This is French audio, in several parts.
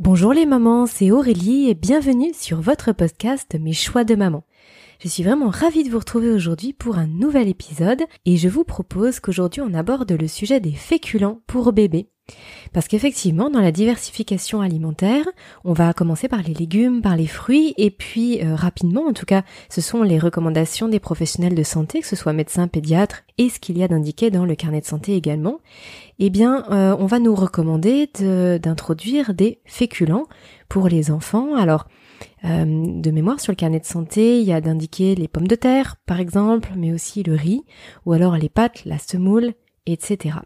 Bonjour les mamans, c'est Aurélie et bienvenue sur votre podcast Mes choix de maman. Je suis vraiment ravie de vous retrouver aujourd'hui pour un nouvel épisode et je vous propose qu'aujourd'hui on aborde le sujet des féculents pour bébés. Parce qu'effectivement, dans la diversification alimentaire, on va commencer par les légumes, par les fruits, et puis euh, rapidement, en tout cas, ce sont les recommandations des professionnels de santé, que ce soit médecins, pédiatres, et ce qu'il y a d'indiqué dans le carnet de santé également. Eh bien, euh, on va nous recommander d'introduire des féculents pour les enfants. Alors, euh, de mémoire sur le carnet de santé, il y a d'indiquer les pommes de terre, par exemple, mais aussi le riz, ou alors les pâtes, la semoule, etc.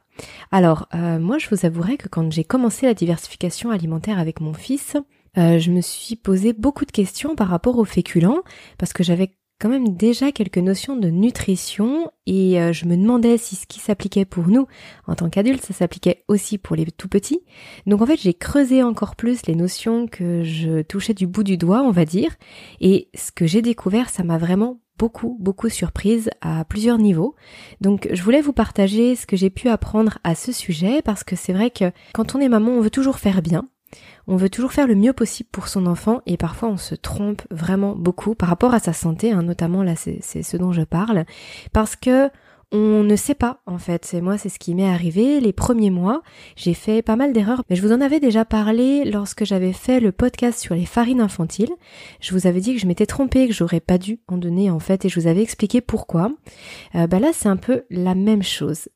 Alors, euh, moi, je vous avouerai que quand j'ai commencé la diversification alimentaire avec mon fils, euh, je me suis posé beaucoup de questions par rapport aux féculents, parce que j'avais quand même déjà quelques notions de nutrition et euh, je me demandais si ce qui s'appliquait pour nous en tant qu'adultes, ça s'appliquait aussi pour les tout petits. Donc en fait, j'ai creusé encore plus les notions que je touchais du bout du doigt, on va dire, et ce que j'ai découvert, ça m'a vraiment beaucoup, beaucoup surprise à plusieurs niveaux. Donc je voulais vous partager ce que j'ai pu apprendre à ce sujet parce que c'est vrai que quand on est maman, on veut toujours faire bien. On veut toujours faire le mieux possible pour son enfant et parfois on se trompe vraiment beaucoup par rapport à sa santé, hein, notamment là c'est ce dont je parle, parce que on ne sait pas en fait. C'est moi, c'est ce qui m'est arrivé les premiers mois. J'ai fait pas mal d'erreurs, mais je vous en avais déjà parlé lorsque j'avais fait le podcast sur les farines infantiles. Je vous avais dit que je m'étais trompée, que j'aurais pas dû en donner en fait, et je vous avais expliqué pourquoi. Euh, bah là, c'est un peu la même chose.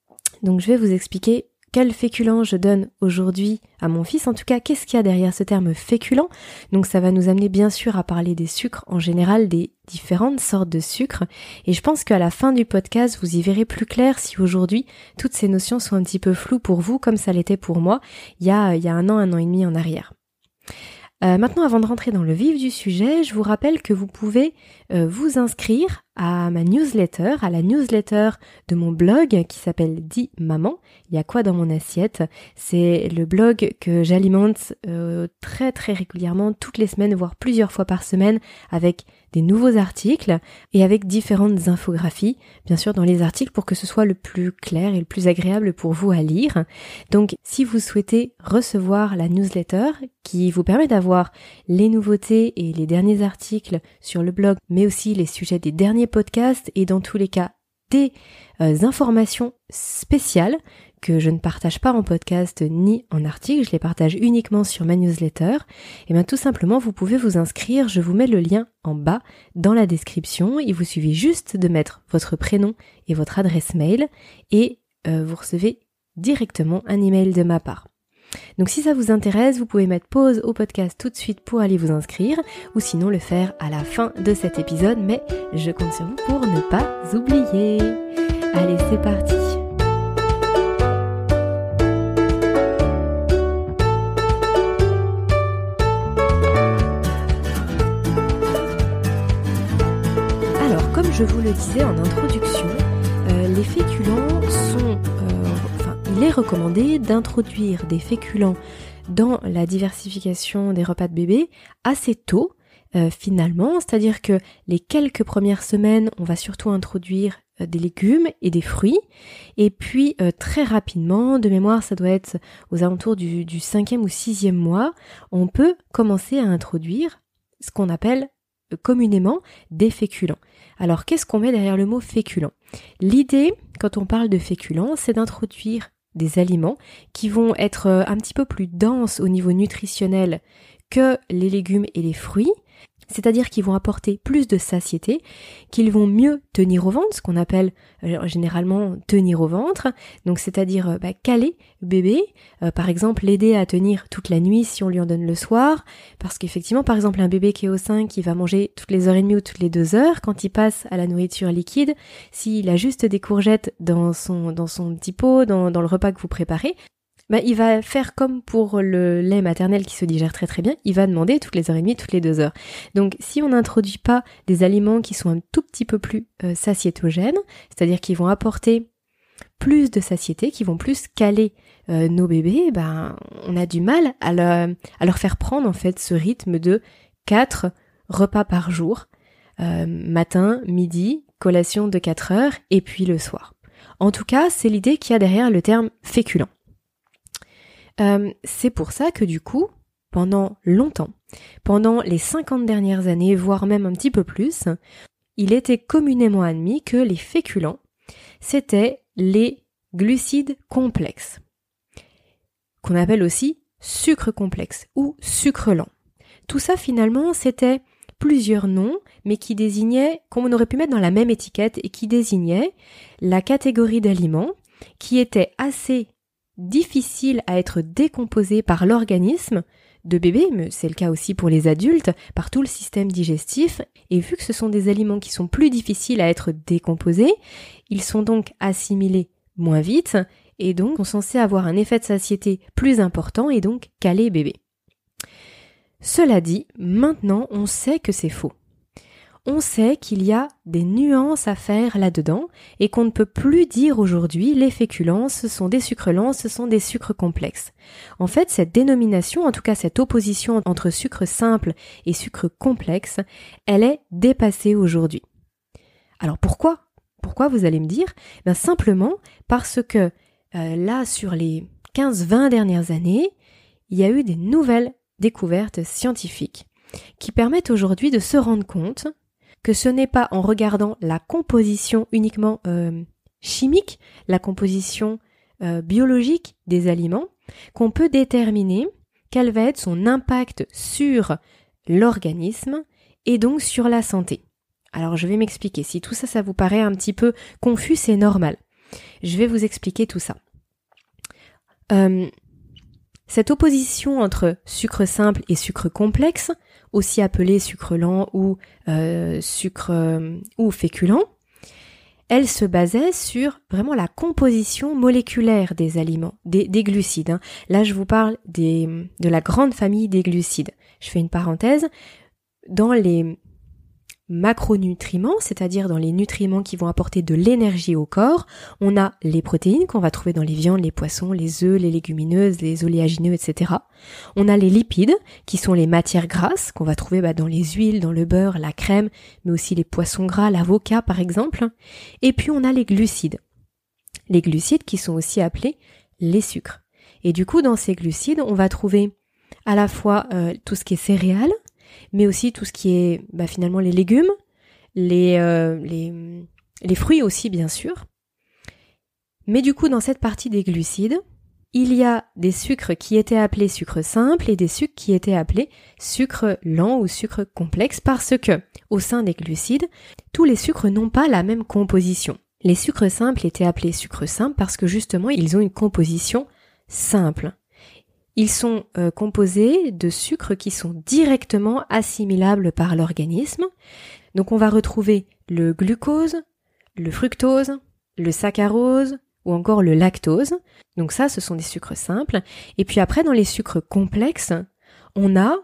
Donc je vais vous expliquer quel féculent je donne aujourd'hui à mon fils? En tout cas, qu'est-ce qu'il y a derrière ce terme féculent? Donc ça va nous amener bien sûr à parler des sucres en général, des différentes sortes de sucres. Et je pense qu'à la fin du podcast, vous y verrez plus clair si aujourd'hui toutes ces notions sont un petit peu floues pour vous, comme ça l'était pour moi il y a, un an, un an et demi en arrière. Euh, maintenant, avant de rentrer dans le vif du sujet, je vous rappelle que vous pouvez euh, vous inscrire à ma newsletter, à la newsletter de mon blog qui s'appelle Dit Maman. Il y a quoi dans mon assiette? C'est le blog que j'alimente euh, très très régulièrement, toutes les semaines, voire plusieurs fois par semaine, avec des nouveaux articles et avec différentes infographies, bien sûr dans les articles pour que ce soit le plus clair et le plus agréable pour vous à lire. Donc si vous souhaitez recevoir la newsletter qui vous permet d'avoir les nouveautés et les derniers articles sur le blog, mais aussi les sujets des derniers podcasts et dans tous les cas des euh, informations spéciales que je ne partage pas en podcast ni en article, je les partage uniquement sur ma newsletter, et eh bien tout simplement vous pouvez vous inscrire, je vous mets le lien en bas dans la description, il vous suffit juste de mettre votre prénom et votre adresse mail et euh, vous recevez directement un email de ma part. Donc si ça vous intéresse, vous pouvez mettre pause au podcast tout de suite pour aller vous inscrire ou sinon le faire à la fin de cet épisode, mais je compte sur vous pour ne pas oublier. Allez, c'est parti. Alors, comme je vous le disais en introduction, euh, les féculents sont il est recommandé d'introduire des féculents dans la diversification des repas de bébé assez tôt, euh, finalement, c'est-à-dire que les quelques premières semaines, on va surtout introduire euh, des légumes et des fruits, et puis euh, très rapidement, de mémoire, ça doit être aux alentours du, du cinquième ou sixième mois, on peut commencer à introduire ce qu'on appelle communément des féculents. Alors qu'est-ce qu'on met derrière le mot féculent? L'idée, quand on parle de féculents, c'est d'introduire des aliments qui vont être euh, un petit peu plus denses au niveau nutritionnel que les légumes et les fruits, c'est-à-dire qu'ils vont apporter plus de satiété, qu'ils vont mieux tenir au ventre, ce qu'on appelle euh, généralement tenir au ventre, donc c'est-à-dire euh, bah, caler bébé, euh, par exemple l'aider à tenir toute la nuit si on lui en donne le soir, parce qu'effectivement par exemple un bébé qui est au sein qui va manger toutes les heures et demie ou toutes les deux heures, quand il passe à la nourriture liquide, s'il a juste des courgettes dans son dans son petit pot, dans, dans le repas que vous préparez, bah, il va faire comme pour le lait maternel qui se digère très très bien, il va demander toutes les heures et demie, toutes les deux heures. Donc si on n'introduit pas des aliments qui sont un tout petit peu plus euh, satiétogènes, c'est-à-dire qui vont apporter plus de satiété, qui vont plus caler euh, nos bébés, ben on a du mal à, leur faire prendre en fait ce rythme de quatre repas par jour, euh, matin, midi, collation de 4 heures et puis le soir. En tout cas, c'est l'idée qu'il y a derrière le terme féculent. Euh, c'est pour ça que du coup, pendant longtemps, pendant les 50 dernières années, voire même un petit peu plus, il était communément admis que les féculents, c'était les glucides complexes, qu'on appelle aussi sucre complexe ou sucre lent. Tout ça finalement c'était plusieurs noms, mais qui désignaient, qu'on aurait pu mettre dans la même étiquette et qui désignaient la catégorie d'aliments qui étaient assez difficiles à être décomposés par l'organisme de bébé, mais c'est le cas aussi pour les adultes, par tout le système digestif, et vu que ce sont des aliments qui sont plus difficiles à être décomposés, ils sont donc assimilés moins vite, et donc sont censés avoir un effet de satiété plus important et donc caler bébé. Cela dit, maintenant on sait que c'est faux. On sait qu'il y a des nuances à faire là-dedans et qu'on ne peut plus dire aujourd'hui les féculents ce sont des sucres lents, ce sont des sucres complexes. En fait, cette dénomination, en tout cas cette opposition entre sucre simple et sucre complexe, elle est dépassée aujourd'hui. Alors pourquoi? Pourquoi vous allez me dire? Ben Simplement parce que euh, là, sur les 15-20 dernières années, il y a eu des nouvelles découvertes scientifiques qui permettent aujourd'hui de se rendre compte que ce n'est pas en regardant la composition uniquement euh, chimique, la composition euh, biologique des aliments, qu'on peut déterminer quel va être son impact sur l'organisme et donc sur la santé. Alors je vais m'expliquer. Si tout ça, ça vous paraît un petit peu confus, c'est normal. Je vais vous expliquer tout ça. Euh, cette opposition entre sucre simple et sucre complexe, aussi appelé sucre lent ou euh, sucre euh, ou féculent, elle se basait sur vraiment la composition moléculaire des aliments, des, glucides. Hein. Là, je vous parle de la grande famille des glucides. Je fais une parenthèse. Dans les macronutriments, c'est-à-dire dans les nutriments qui vont apporter de l'énergie au corps, on a les protéines qu'on va trouver dans les viandes, les poissons, les œufs, les légumineuses, les oléagineux, etc. On a les lipides, qui sont les matières grasses qu'on va trouver bah, dans les huiles, dans le beurre, la crème, mais aussi les poissons gras, l'avocat par exemple. Et puis on a les glucides. Les glucides qui sont aussi appelés les sucres. Et du coup, dans ces glucides, on va trouver à la fois euh, tout ce qui est céréales, mais aussi tout ce qui est bah, finalement les légumes, les, euh, les, les fruits aussi bien sûr. Mais du coup, dans cette partie des glucides, il y a des sucres qui étaient appelés sucres simples et des sucres qui étaient appelés sucres lents ou sucres complexes parce que, au sein des glucides, tous les sucres n'ont pas la même composition. Les sucres simples étaient appelés sucres simples parce que justement ils ont une composition simple. Ils sont euh, composés de sucres qui sont directement assimilables par l'organisme. Donc on va retrouver le glucose, le fructose, le saccharose ou encore le lactose. Donc ça, ce sont des sucres simples. Et puis après, dans les sucres complexes, on a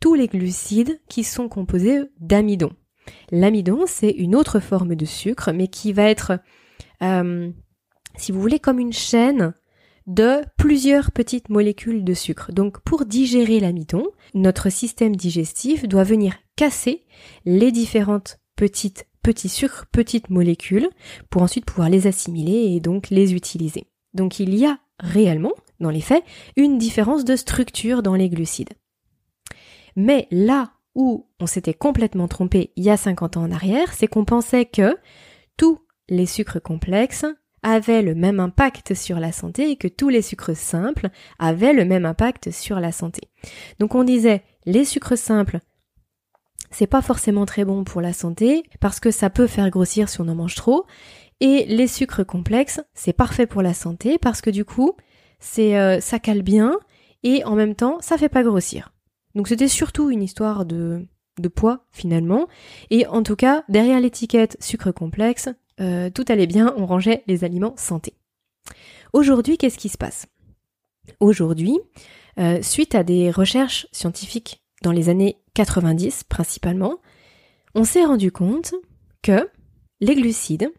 tous les glucides qui sont composés d'amidon. L'amidon, c'est une autre forme de sucre, mais qui va être, euh, si vous voulez, comme une chaîne de plusieurs petites molécules de sucre. Donc pour digérer l'amidon, notre système digestif doit venir casser les différentes petites petits sucres, petites molécules pour ensuite pouvoir les assimiler et donc les utiliser. Donc il y a réellement, dans les faits, une différence de structure dans les glucides. Mais là où on s'était complètement trompé il y a 50 ans en arrière, c'est qu'on pensait que tous les sucres complexes avaient le même impact sur la santé et que tous les sucres simples avaient le même impact sur la santé. Donc on disait les sucres simples c'est pas forcément très bon pour la santé parce que ça peut faire grossir si on en mange trop et les sucres complexes c'est parfait pour la santé parce que du coup c'est euh, ça cale bien et en même temps ça fait pas grossir. Donc c'était surtout une histoire de de poids finalement et en tout cas derrière l'étiquette sucre complexe euh, tout allait bien, on rangeait les aliments santé. Aujourd'hui, qu'est-ce qui se passe? Aujourd'hui, euh, suite à des recherches scientifiques dans les années 90 principalement, on s'est rendu compte que les glucides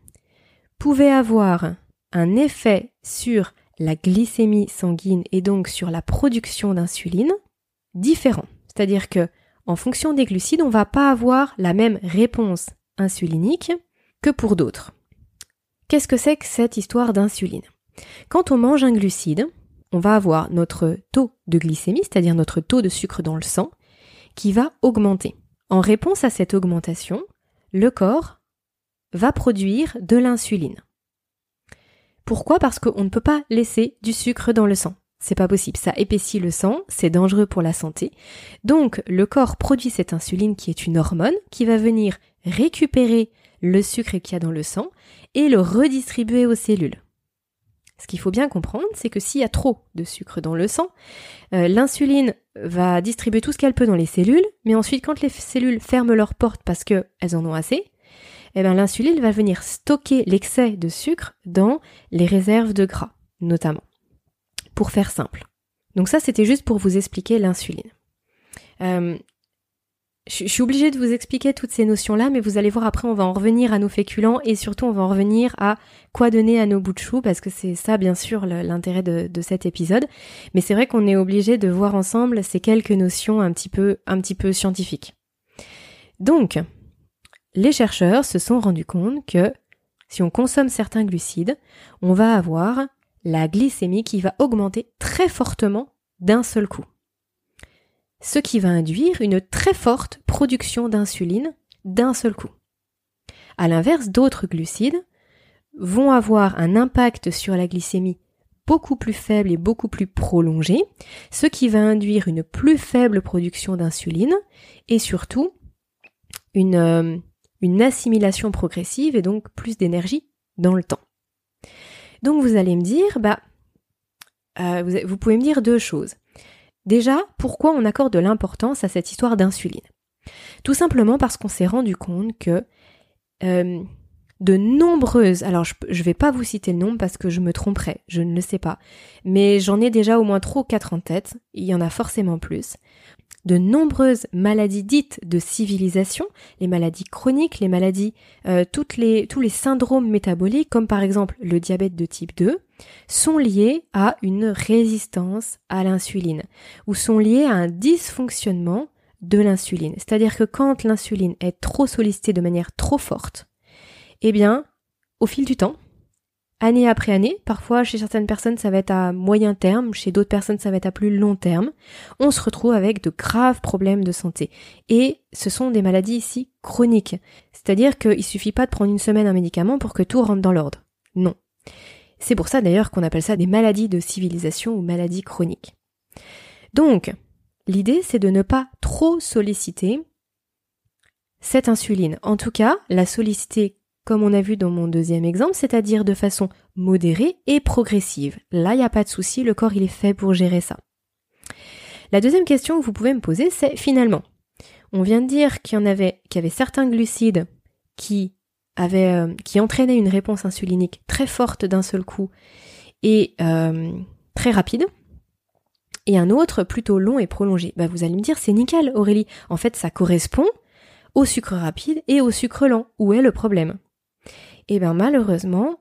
pouvaient avoir un effet sur la glycémie sanguine et donc sur la production d'insuline différent. C'est-à-dire que en fonction des glucides, on va pas avoir la même réponse insulinique que pour d'autres. Qu'est-ce que c'est que cette histoire d'insuline? Quand on mange un glucide, on va avoir notre taux de glycémie, c'est-à-dire notre taux de sucre dans le sang, qui va augmenter. En réponse à cette augmentation, le corps va produire de l'insuline. Pourquoi? Parce qu'on ne peut pas laisser du sucre dans le sang. C'est pas possible, ça épaissit le sang, c'est dangereux pour la santé. Donc le corps produit cette insuline qui est une hormone qui va venir récupérer le sucre qu'il y a dans le sang et le redistribuer aux cellules. Ce qu'il faut bien comprendre, c'est que s'il y a trop de sucre dans le sang, euh, l'insuline va distribuer tout ce qu'elle peut dans les cellules, mais ensuite quand les cellules ferment leurs portes parce qu'elles en ont assez, eh ben, l'insuline va venir stocker l'excès de sucre dans les réserves de gras, notamment. Pour faire simple. Donc ça, c'était juste pour vous expliquer l'insuline. Euh, je suis obligée de vous expliquer toutes ces notions-là, mais vous allez voir après, on va en revenir à nos féculents et surtout on va en revenir à quoi donner à nos bouts de chou, parce que c'est ça, bien sûr, l'intérêt de, de, cet épisode. Mais c'est vrai qu'on est obligé de voir ensemble ces quelques notions un petit peu, un petit peu scientifiques. Donc, les chercheurs se sont rendus compte que si on consomme certains glucides, on va avoir la glycémie qui va augmenter très fortement d'un seul coup. Ce qui va induire une très forte production d'insuline d'un seul coup. À l'inverse, d'autres glucides vont avoir un impact sur la glycémie beaucoup plus faible et beaucoup plus prolongé, ce qui va induire une plus faible production d'insuline et surtout une, euh, assimilation progressive et donc plus d'énergie dans le temps. Donc vous allez me dire, bah, euh, vous, pouvez me dire deux choses. Déjà, pourquoi on accorde de l'importance à cette histoire d'insuline? Tout simplement parce qu'on s'est rendu compte que euh, de nombreuses, alors je ne vais pas vous citer le nombre parce que je me tromperais, je ne le sais pas, mais j'en ai déjà au moins trois ou quatre en tête, il y en a forcément plus, de nombreuses maladies dites de civilisation, les maladies chroniques, les maladies, euh, les, tous les syndromes métaboliques, comme par exemple le diabète de type 2, sont liés à une résistance à l'insuline, ou sont liés à un dysfonctionnement de l'insuline. C'est-à-dire que quand l'insuline est trop sollicitée de manière trop forte, eh bien, au fil du temps, année après année. Parfois, chez certaines personnes, ça va être à moyen terme, chez d'autres personnes, ça va être à plus long terme. On se retrouve avec de graves problèmes de santé. Et ce sont des maladies ici chroniques. C'est-à-dire qu'il suffit pas de prendre une semaine un médicament pour que tout rentre dans l'ordre. Non. C'est pour ça d'ailleurs qu'on appelle ça des maladies de civilisation ou maladies chroniques. Donc, l'idée, c'est de ne pas trop solliciter cette insuline. En tout cas, la solliciter comme on a vu dans mon deuxième exemple, c'est-à-dire de façon modérée et progressive. Là, il n'y a pas de souci, le corps il est fait pour gérer ça. La deuxième question que vous pouvez me poser, c'est finalement, on vient de dire qu'il y en avait, qu'il y certains glucides euh, qui entraînaient une réponse insulinique très forte d'un seul coup et euh, très rapide, et un autre plutôt long et prolongé. Bah, vous allez me dire, c'est nickel, Aurélie. En fait, ça correspond au sucre rapide et au sucre lent. Où est le problème? Et eh bien malheureusement,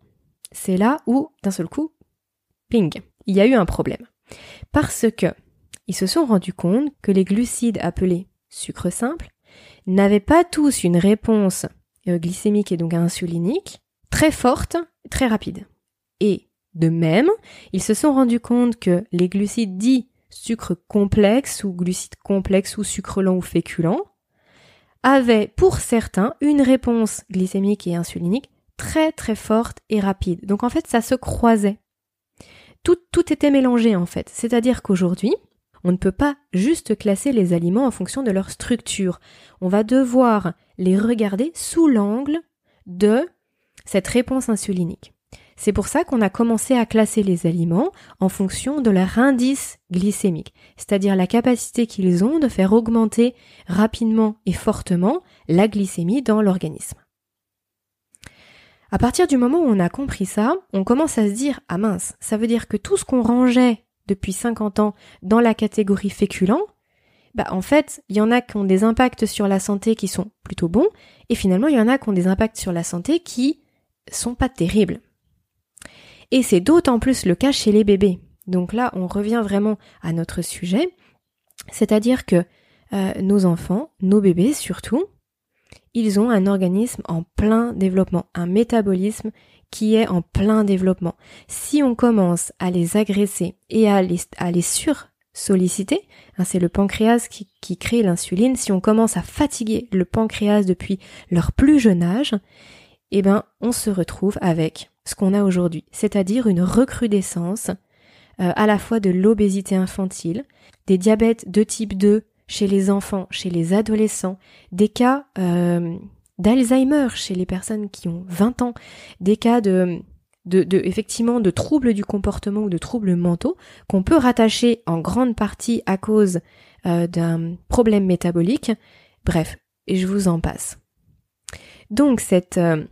c'est là où, d'un seul coup, ping, il y a eu un problème. Parce que ils se sont rendus compte que les glucides appelés sucre simple n'avaient pas tous une réponse euh, glycémique et donc insulinique très forte, très rapide. Et de même, ils se sont rendus compte que les glucides dits sucre complexe ou glucides complexes ou sucre lent ou féculent avaient pour certains une réponse glycémique et insulinique très très forte et rapide. Donc en fait, ça se croisait. Tout, tout était mélangé en fait. C'est-à-dire qu'aujourd'hui, on ne peut pas juste classer les aliments en fonction de leur structure. On va devoir les regarder sous l'angle de cette réponse insulinique. C'est pour ça qu'on a commencé à classer les aliments en fonction de leur indice glycémique, c'est-à-dire la capacité qu'ils ont de faire augmenter rapidement et fortement la glycémie dans l'organisme. À partir du moment où on a compris ça, on commence à se dire ah mince, ça veut dire que tout ce qu'on rangeait depuis 50 ans dans la catégorie féculent, bah en fait, il y en a qui ont des impacts sur la santé qui sont plutôt bons et finalement il y en a qui ont des impacts sur la santé qui sont pas terribles. Et c'est d'autant plus le cas chez les bébés. Donc là, on revient vraiment à notre sujet, c'est-à-dire que euh, nos enfants, nos bébés surtout, ils ont un organisme en plein développement, un métabolisme qui est en plein développement. Si on commence à les agresser et à les, à les sur-solliciter, hein, c'est le pancréas qui, qui crée l'insuline, si on commence à fatiguer le pancréas depuis leur plus jeune âge, eh ben, on se retrouve avec ce qu'on a aujourd'hui, c'est-à-dire une recrudescence euh, à la fois de l'obésité infantile, des diabètes de type 2 chez les enfants, chez les adolescents, des cas euh, d'Alzheimer chez les personnes qui ont 20 ans, des cas de, effectivement de troubles du comportement ou de troubles mentaux qu'on peut rattacher en grande partie à cause euh, d'un problème métabolique. Bref, et je vous en passe. Donc euh,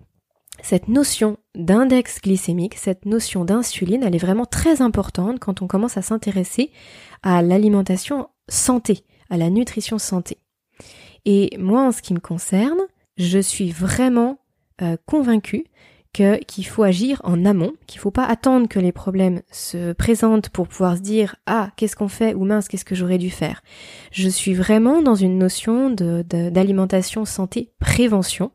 cette notion d'index glycémique, cette notion d'insuline, elle est vraiment très importante quand on commence à s'intéresser à l'alimentation santé, à la nutrition santé. Et moi, en ce qui me concerne, je suis vraiment euh, convaincue qu'il faut agir en amont, qu'il faut pas attendre que les problèmes se présentent pour pouvoir se dire ah qu'est-ce qu'on fait? ou mince qu'est-ce que j'aurais dû faire? Je suis vraiment dans une notion de, d'alimentation santé prévention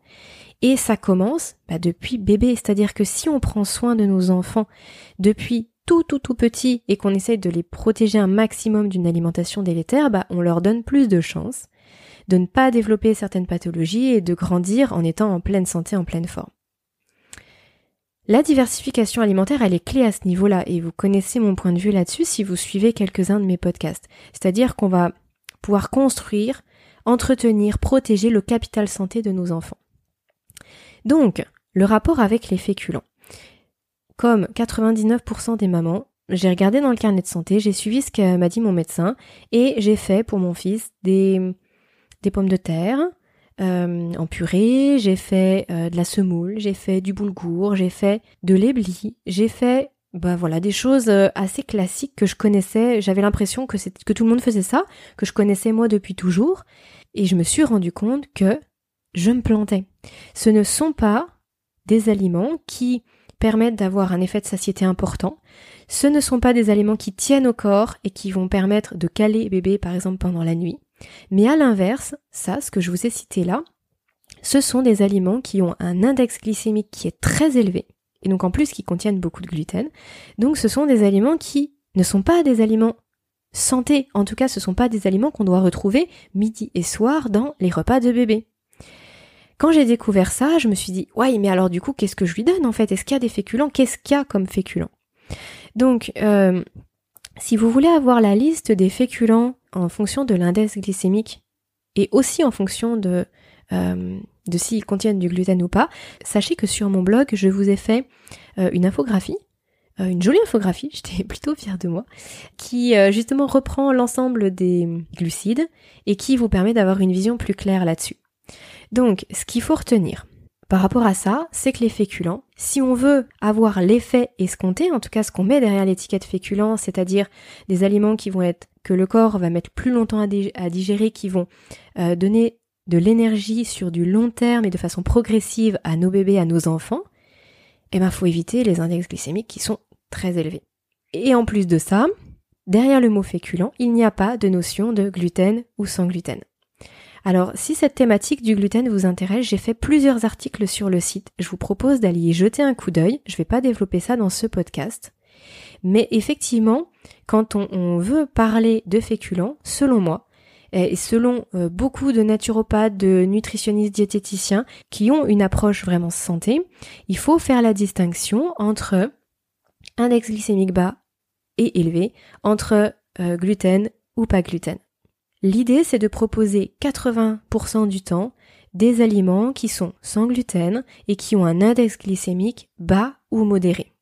et ça commence bah, depuis bébé, c'est-à-dire que si on prend soin de nos enfants depuis tout tout tout petit et qu'on essaye de les protéger un maximum d'une alimentation délétère, bah, on leur donne plus de chances de ne pas développer certaines pathologies et de grandir en étant en pleine santé, en pleine forme. La diversification alimentaire, elle est clé à ce niveau-là et vous connaissez mon point de vue là-dessus si vous suivez quelques-uns de mes podcasts. C'est-à-dire qu'on va pouvoir construire, entretenir, protéger le capital santé de nos enfants. Donc, le rapport avec les féculents. Comme 99% des mamans, j'ai regardé dans le carnet de santé, j'ai suivi ce que m'a dit mon médecin et j'ai fait pour mon fils des, des pommes de terre euh, en purée, j'ai fait euh, de la semoule, j'ai fait du boulgour, j'ai fait de l'éblis, j'ai fait bah voilà des choses euh, assez classiques que je connaissais. J'avais l'impression que que tout le monde faisait ça, que je connaissais moi depuis toujours, et je me suis rendu compte que je me plantais. Ce ne sont pas des aliments qui permettent d'avoir un effet de satiété important. Ce ne sont pas des aliments qui tiennent au corps et qui vont permettre de caler bébé par exemple pendant la nuit. Mais à l'inverse, ça, ce que je vous ai cité là, ce sont des aliments qui ont un index glycémique qui est très élevé, et donc en plus qui contiennent beaucoup de gluten. Donc ce sont des aliments qui ne sont pas des aliments santé, en tout cas ce ne sont pas des aliments qu'on doit retrouver midi et soir dans les repas de bébé. Quand j'ai découvert ça, je me suis dit, ouais, mais alors du coup, qu'est-ce que je lui donne en fait? Est-ce qu'il y a des féculents? Qu'est-ce qu'il y a comme féculents? Donc, euh, si vous voulez avoir la liste des féculents en fonction de l'index glycémique et aussi en fonction de, euh, de s'ils contiennent du gluten ou pas, sachez que sur mon blog, je vous ai fait euh, une infographie une jolie infographie, j'étais plutôt fière de moi, qui justement reprend l'ensemble des glucides et qui vous permet d'avoir une vision plus claire là-dessus. Donc, ce qu'il faut retenir par rapport à ça, c'est que les féculents, si on veut avoir l'effet escompté, en tout cas ce qu'on met derrière l'étiquette féculent, c'est-à-dire des aliments qui vont être que le corps va mettre plus longtemps à, digérer, qui vont euh, donner de l'énergie sur du long terme et de façon progressive à nos bébés, à nos enfants, eh ben faut éviter les index glycémiques qui sont très élevés. Et en plus de ça, derrière le mot féculent, il n'y a pas de notion de gluten ou sans gluten. Alors, si cette thématique du gluten vous intéresse, j'ai fait plusieurs articles sur le site. Je vous propose d'aller y jeter un coup d'œil. Je vais pas développer ça dans ce podcast. Mais effectivement, quand on, veut parler de féculents, selon moi, et selon euh, beaucoup de naturopathes, de nutritionnistes diététiciens qui ont une approche vraiment santé, il faut faire la distinction entre index glycémique bas et élevé, entre euh, gluten ou pas gluten. L'idée, c'est de proposer 80% du temps des aliments qui sont sans gluten et qui ont un index glycémique bas ou modéré.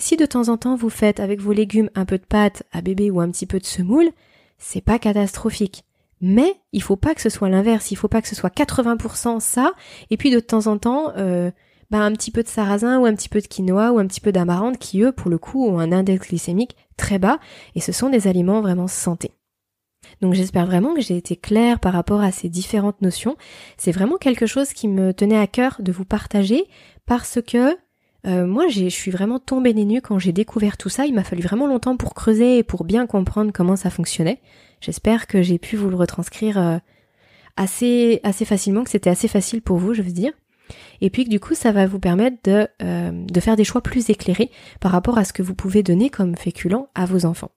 Si de temps en temps vous faites avec vos légumes un peu de pâte à bébé ou un petit peu de semoule, c'est pas catastrophique. Mais il faut pas que ce soit l'inverse, il faut pas que ce soit 80% ça, et puis de temps en temps, euh, bah, un petit peu de sarrasin ou un petit peu de quinoa ou un petit peu d'amarante qui eux, pour le coup, ont un index glycémique très bas, et ce sont des aliments vraiment santé. Donc j'espère vraiment que j'ai été claire par rapport à ces différentes notions. C'est vraiment quelque chose qui me tenait à cœur de vous partager parce que euh, moi je suis vraiment tombée des nues quand j'ai découvert tout ça. Il m'a fallu vraiment longtemps pour creuser et pour bien comprendre comment ça fonctionnait. J'espère que j'ai pu vous le retranscrire euh, assez, assez facilement, que c'était assez facile pour vous, je veux dire. Et puis que du coup, ça va vous permettre de, euh, de faire des choix plus éclairés par rapport à ce que vous pouvez donner comme féculent à vos enfants.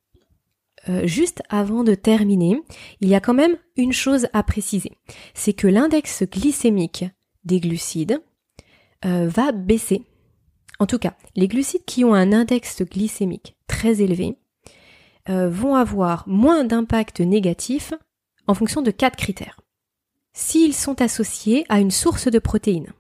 Euh, juste avant de terminer, il y a quand même une chose à préciser. C'est que l'index glycémique des glucides euh, va baisser. En tout cas, les glucides qui ont un index glycémique très élevé vont avoir moins d'impact négatif en fonction de quatre critères. S'ils sont associés à une source de protéines,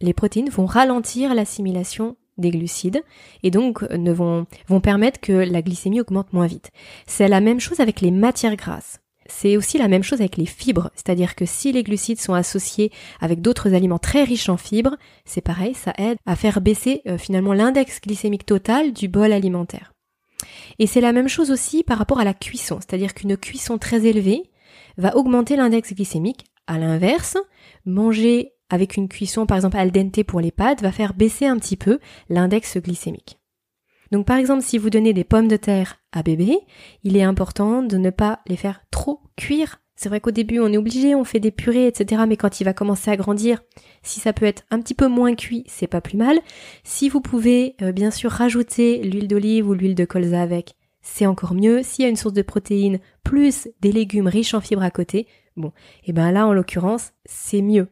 les protéines vont ralentir l'assimilation des glucides et donc euh, ne vont, permettre que la glycémie augmente moins vite. C'est la même chose avec les matières grasses. C'est aussi la même chose avec les fibres, c'est-à-dire que si les glucides sont associés avec d'autres aliments très riches en fibres, c'est pareil, ça aide à faire baisser euh, finalement l'index glycémique total du bol alimentaire. Et c'est la même chose aussi par rapport à la cuisson, c'est-à-dire qu'une cuisson très élevée va augmenter l'index glycémique. À l'inverse, manger avec une cuisson par exemple al dente pour les pâtes va faire baisser un petit peu l'index glycémique. Donc par exemple si vous donnez des pommes de terre à bébé, il est important de ne pas les faire trop cuire. C'est vrai qu'au début on est obligé, on fait des purées, etc. Mais quand il va commencer à grandir, si ça peut être un petit peu moins cuit, c'est pas plus mal. Si vous pouvez euh, bien sûr rajouter l'huile d'olive ou l'huile de colza avec, c'est encore mieux. S'il y a une source de protéines plus des légumes riches en fibres à côté, bon, et eh ben là en l'occurrence c'est mieux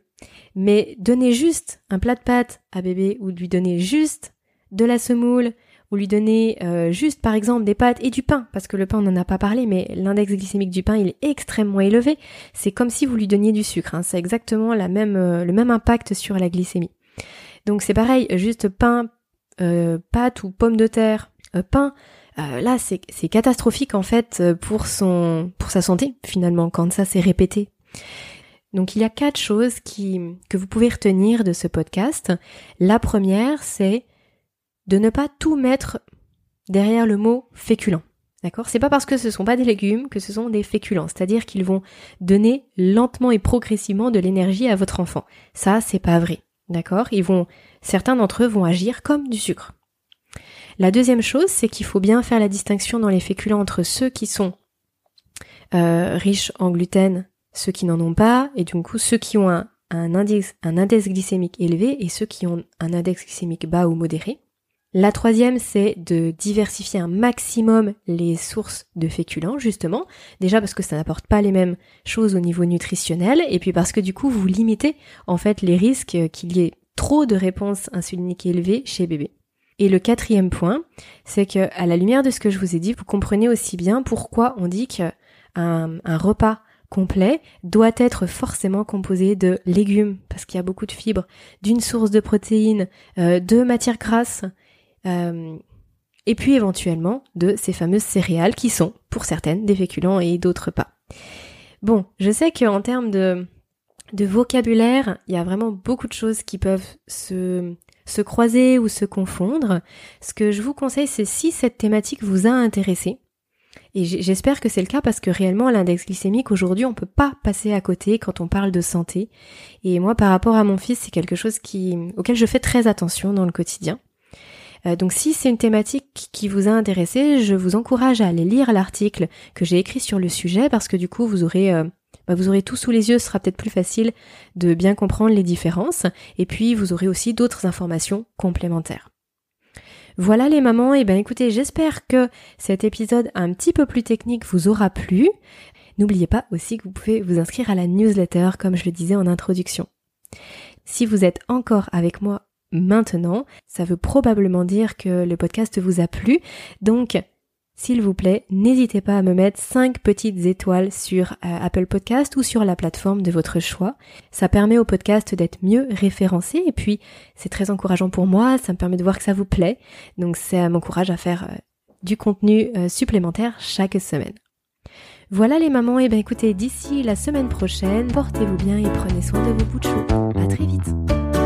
mais donner juste un plat de pâtes à bébé ou lui donner juste de la semoule ou lui donner euh, juste par exemple des pâtes et du pain, parce que le pain on n'en a pas parlé, mais l'index glycémique du pain il est extrêmement élevé. C'est comme si vous lui donniez du sucre, hein. c'est exactement euh, le même impact sur la glycémie. Donc c'est pareil, juste pain, euh, pâtes ou pommes de terre, pain, là c'est catastrophique en fait pour pour sa santé finalement quand ça s'est répété. Donc il y a quatre choses que vous pouvez retenir de ce podcast. La première, c'est de ne pas tout mettre derrière le mot féculent. D'accord? C'est pas parce que ce sont pas des légumes que ce sont des féculents, c'est-à-dire qu'ils vont donner lentement et progressivement de l'énergie à votre enfant. Ça, c'est pas vrai. D'accord? Ils vont certains d'entre eux vont agir comme du sucre. La deuxième chose, c'est qu'il faut bien faire la distinction dans les féculents entre ceux qui sont euh, riches en gluten ceux qui n'en ont pas, et du coup ceux qui ont un, un index glycémique élevé et ceux qui ont un index glycémique bas ou modéré. La troisième, c'est de diversifier un maximum les sources de féculents, justement. Déjà parce que ça n'apporte pas les mêmes choses au niveau nutritionnel, et puis parce que du coup, vous limitez en fait les risques qu'il y ait trop de réponses insuliniques élevées chez bébé. Et le quatrième point, c'est que à la lumière de ce que je vous ai dit, vous comprenez aussi bien pourquoi on dit qu'un un repas complet doit être forcément composé de légumes parce qu'il y a beaucoup de fibres, d'une source de protéines, euh, de matières grasses, euh, et puis éventuellement de ces fameuses céréales qui sont, pour certaines, des féculents et d'autres pas. Bon, je sais qu'en termes de, vocabulaire, il y a vraiment beaucoup de choses qui peuvent se, se croiser ou se confondre. Ce que je vous conseille, c'est si cette thématique vous a intéressé, et j'espère que c'est le cas parce que réellement l'index glycémique aujourd'hui on peut pas passer à côté quand on parle de santé. Et moi par rapport à mon fils c'est quelque chose qui, auquel je fais très attention dans le quotidien. Euh, donc si c'est une thématique qui vous a intéressé, je vous encourage à aller lire l'article que j'ai écrit sur le sujet parce que du coup vous aurez euh, bah, vous aurez tout sous les yeux, ce sera peut-être plus facile de bien comprendre les différences et puis vous aurez aussi d'autres informations complémentaires. Voilà les mamans, et eh ben écoutez, j'espère que cet épisode un petit peu plus technique vous aura plu. N'oubliez pas aussi que vous pouvez vous inscrire à la newsletter comme je le disais en introduction. Si vous êtes encore avec moi maintenant, ça veut probablement dire que le podcast vous a plu. Donc, s'il vous plaît, n'hésitez pas à me mettre 5 petites étoiles sur euh, Apple Podcast ou sur la plateforme de votre choix. Ça permet au podcast d'être mieux référencé et puis c'est très encourageant pour moi, ça me permet de voir que ça vous plaît. Donc ça m'encourage à faire euh, du contenu euh, supplémentaire chaque semaine. Voilà les mamans, et ben écoutez, d'ici la semaine prochaine, portez-vous bien et prenez soin de vos bouts de chou. À très vite